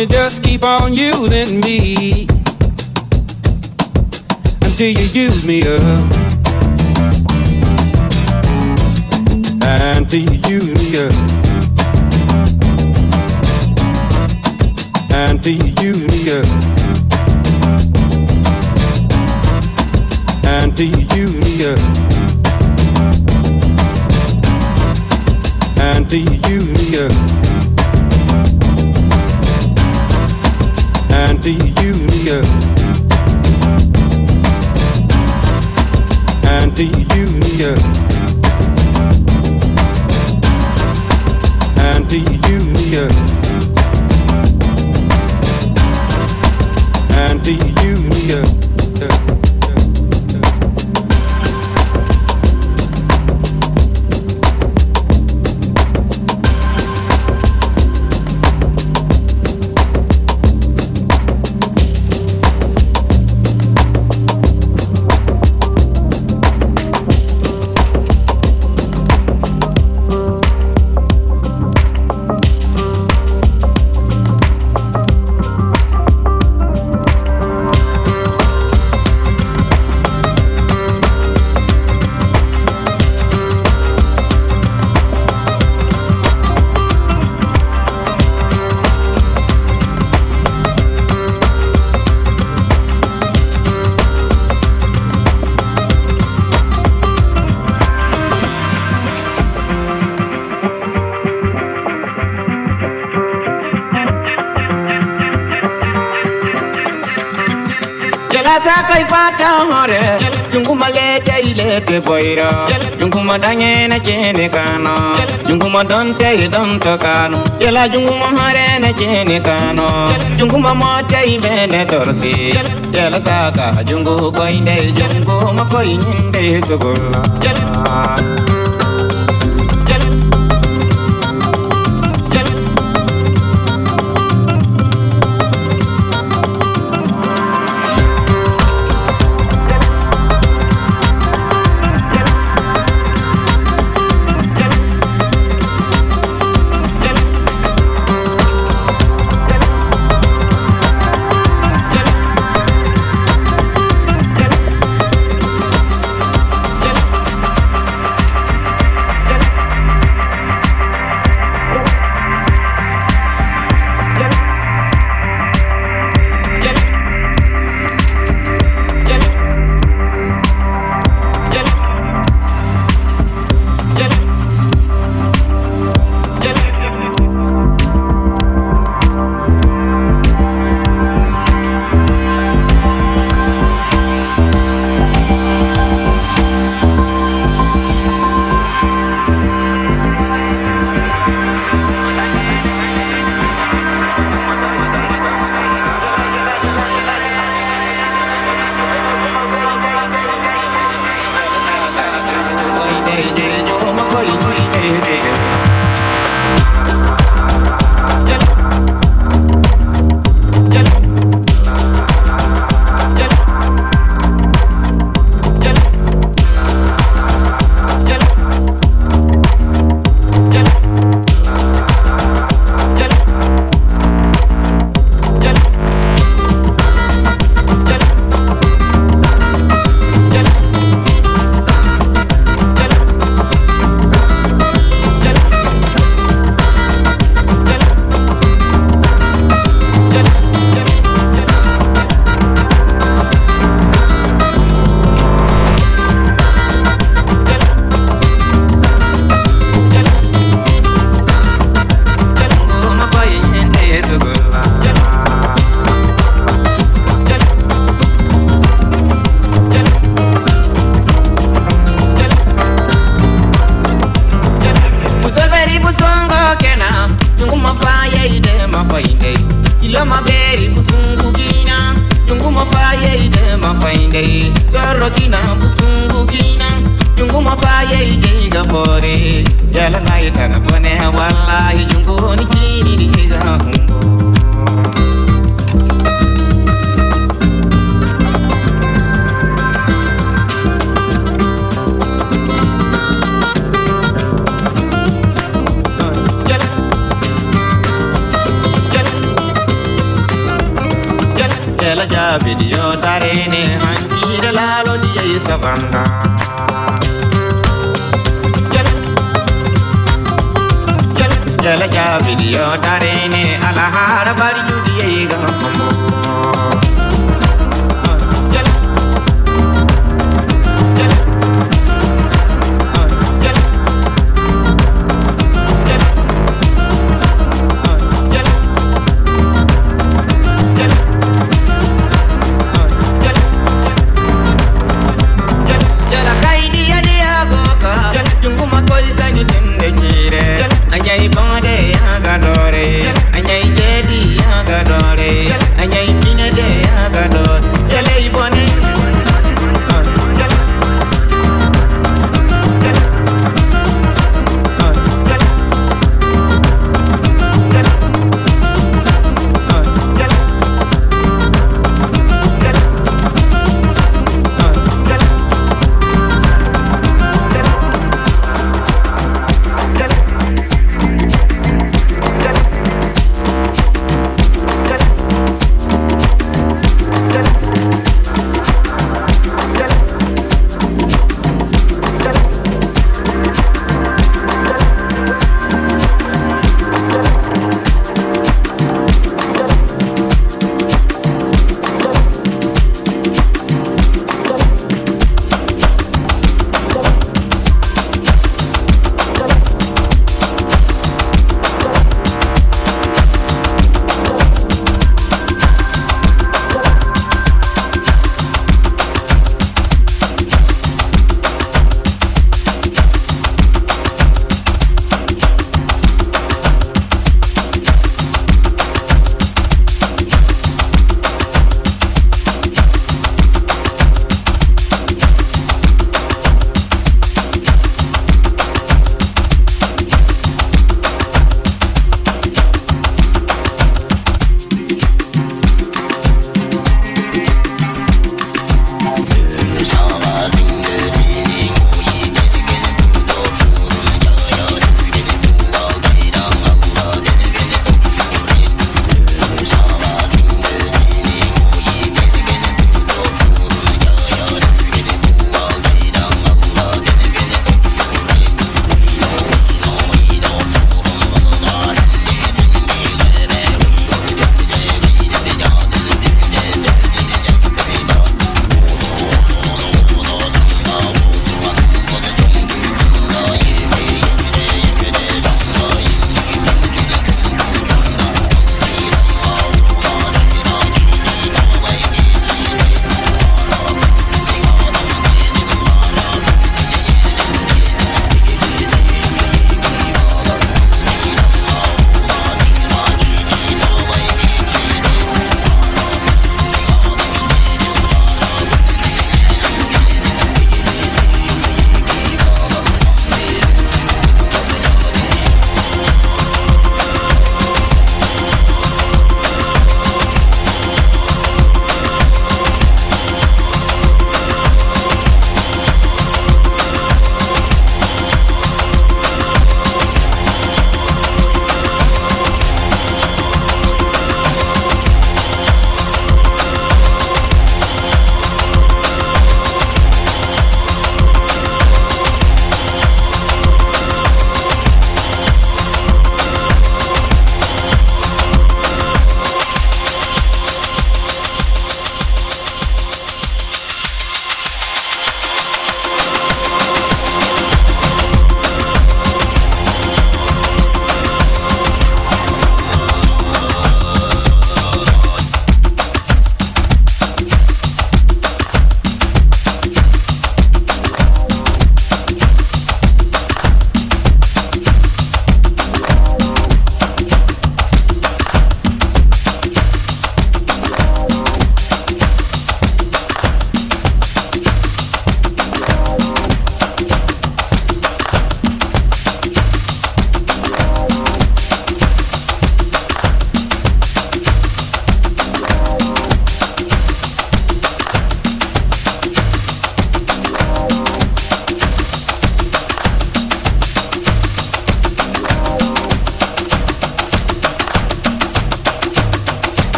you just keep on using me until you use me up? Until you use me up. Until you use me up. Until you use me up. Until you use me up. the union. And the union. And the union. And the union. tayle te boyro junguma dange na chene kano. Junguma don te don to kano. Yala junguma hare na chene kano. Junguma mo te be torsi. Yala saka jungu koinde jungu koinde sugulla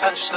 touch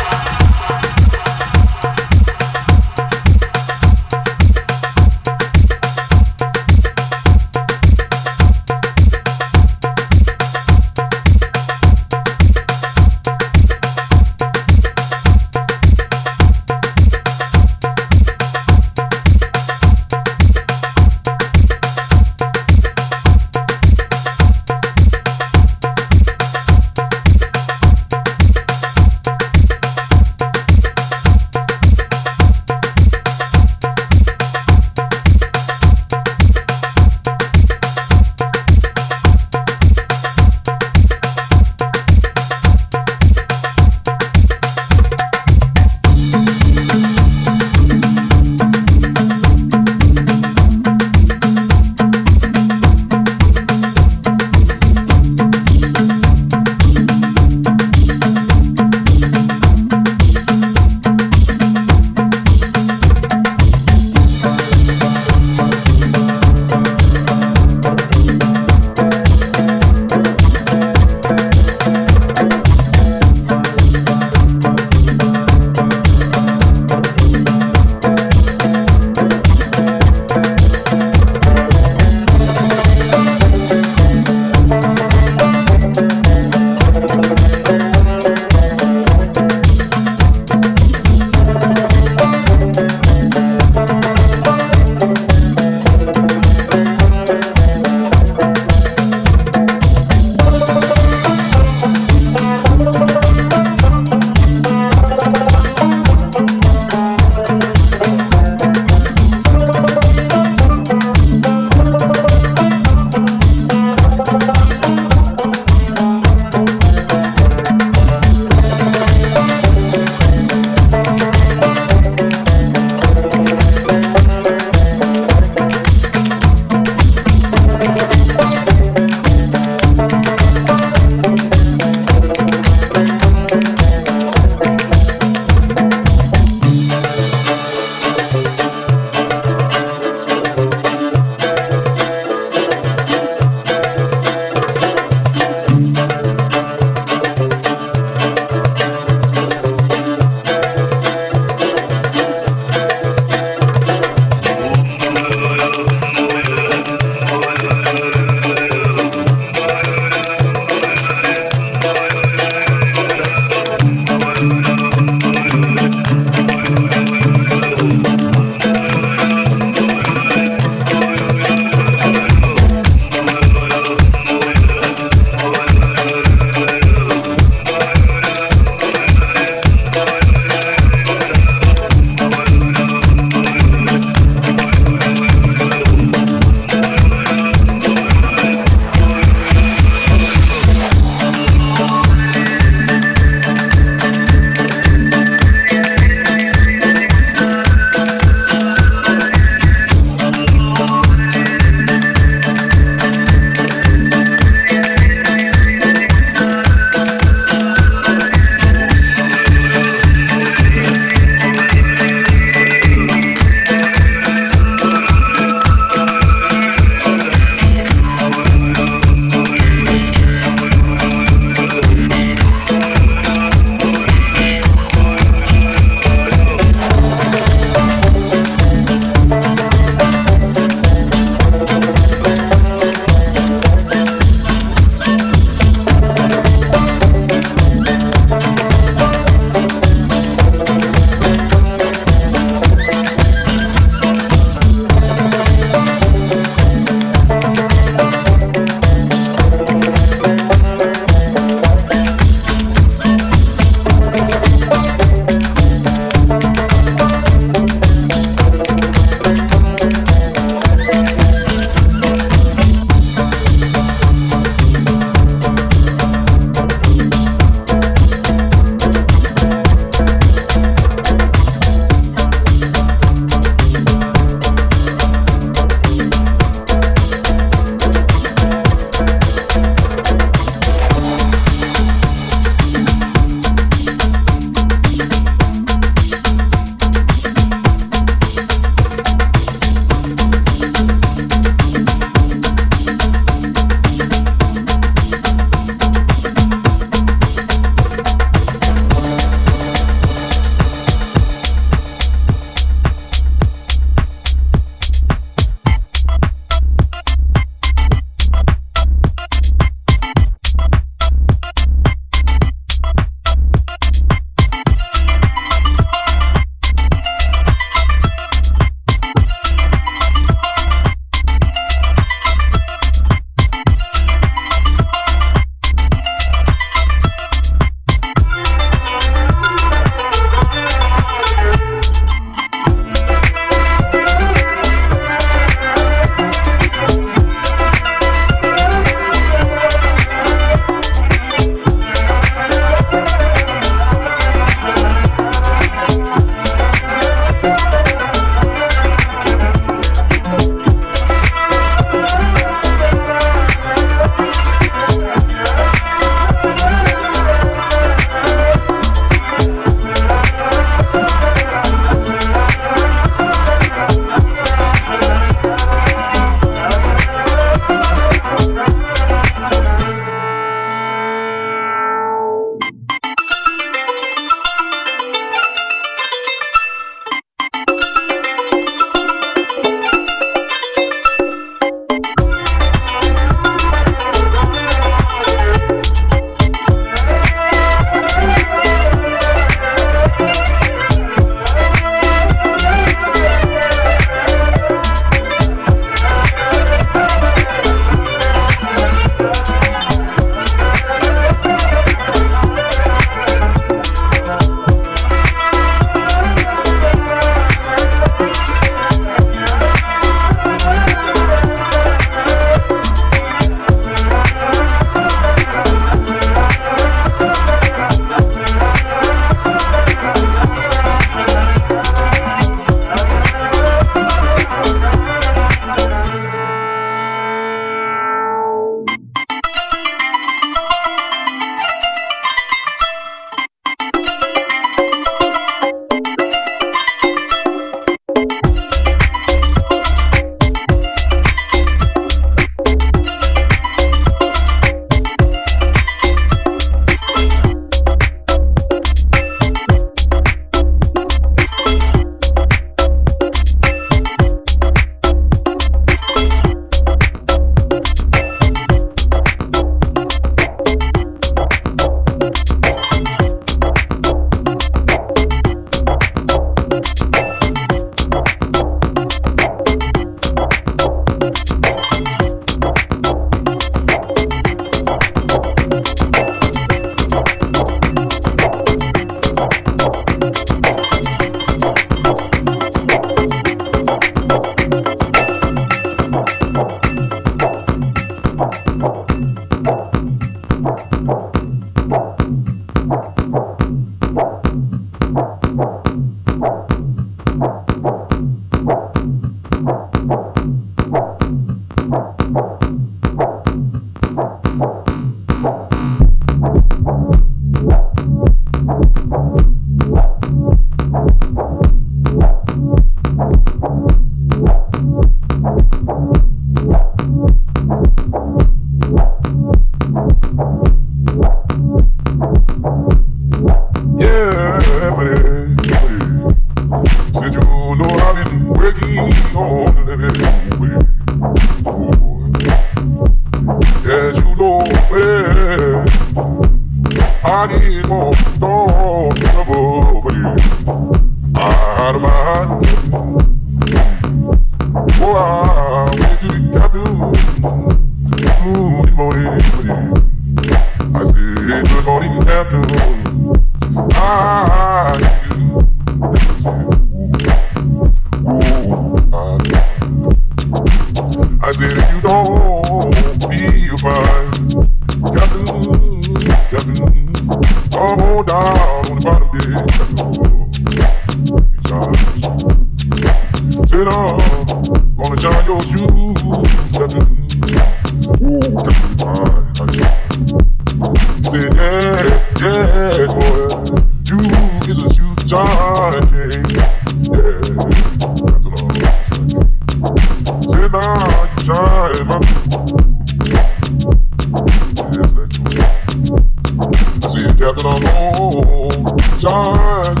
Thank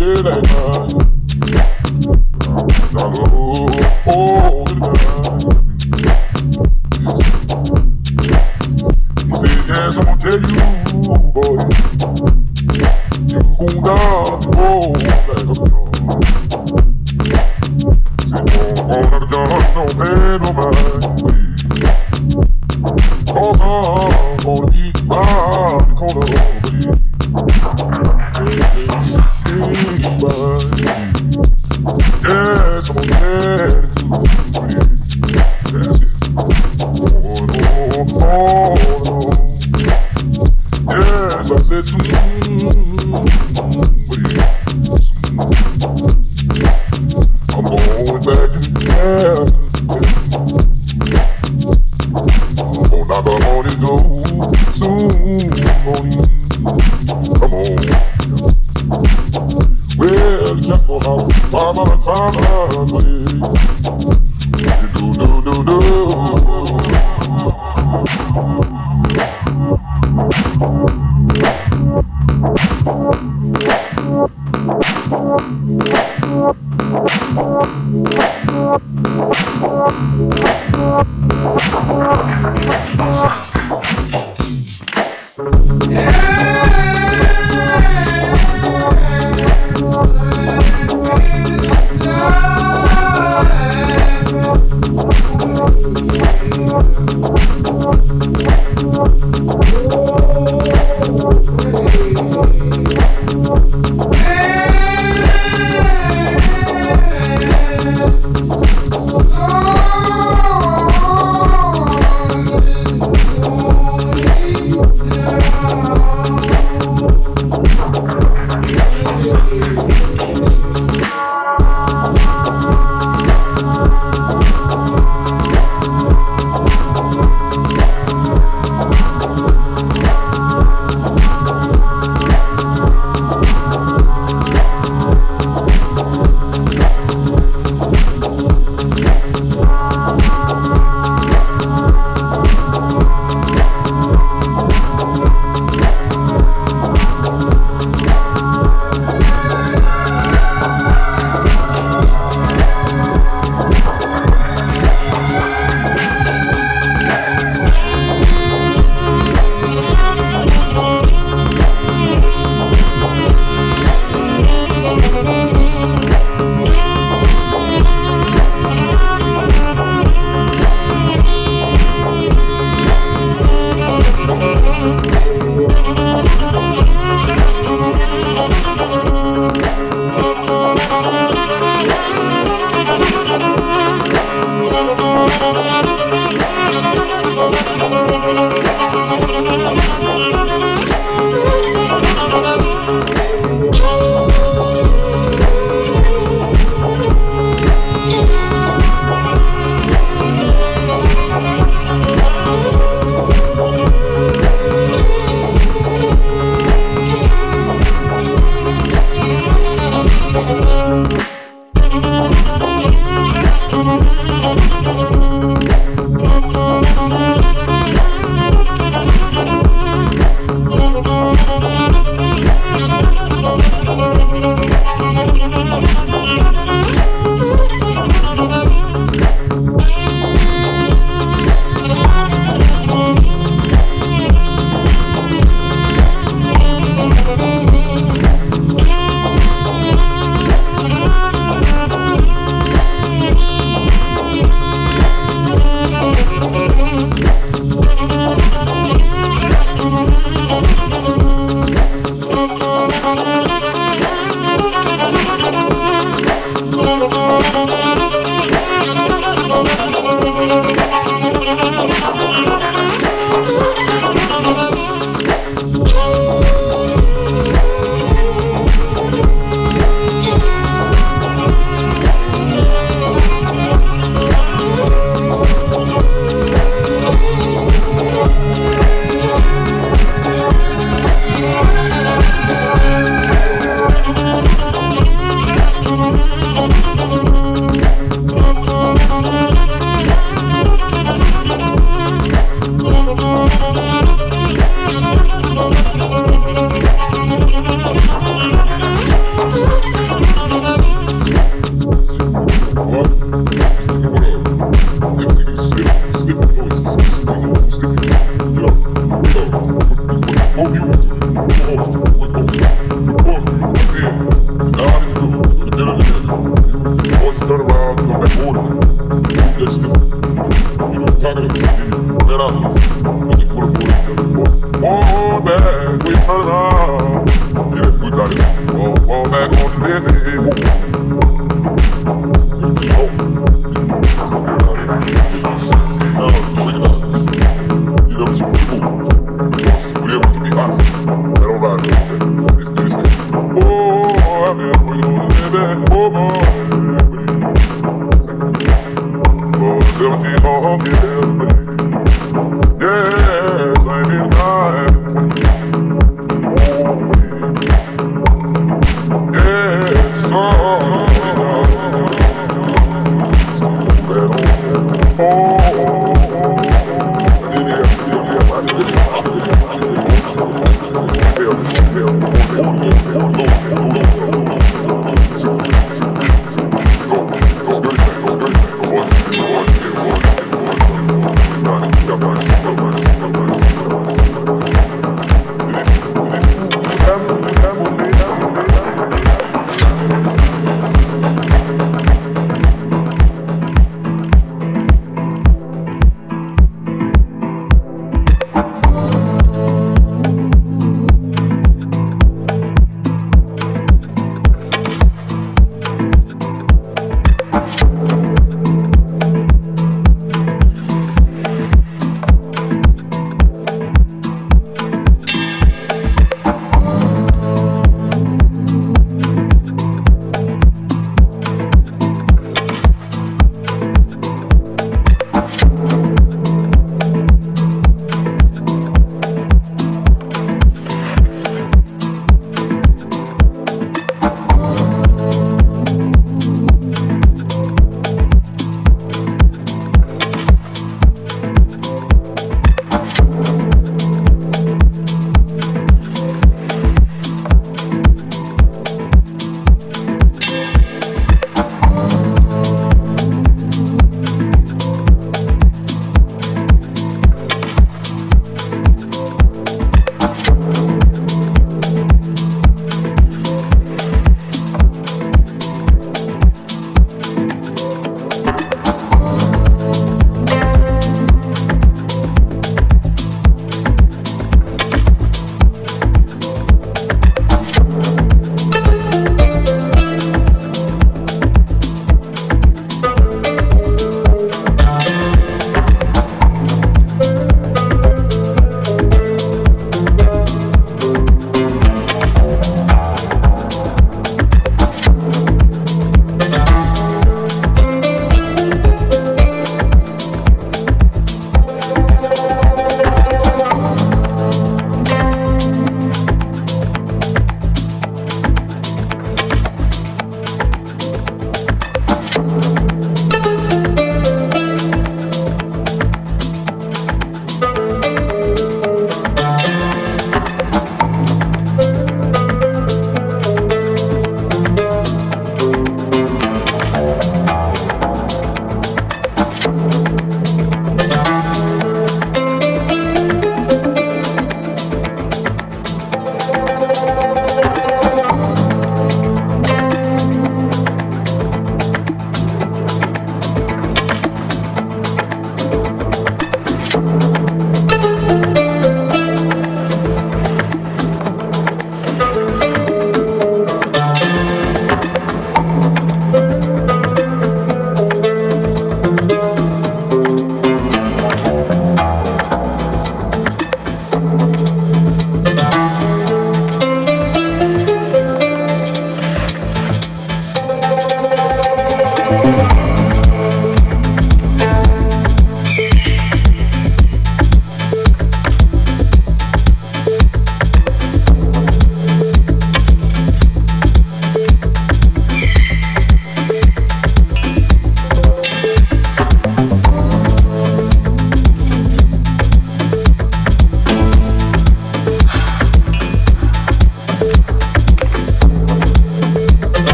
you.「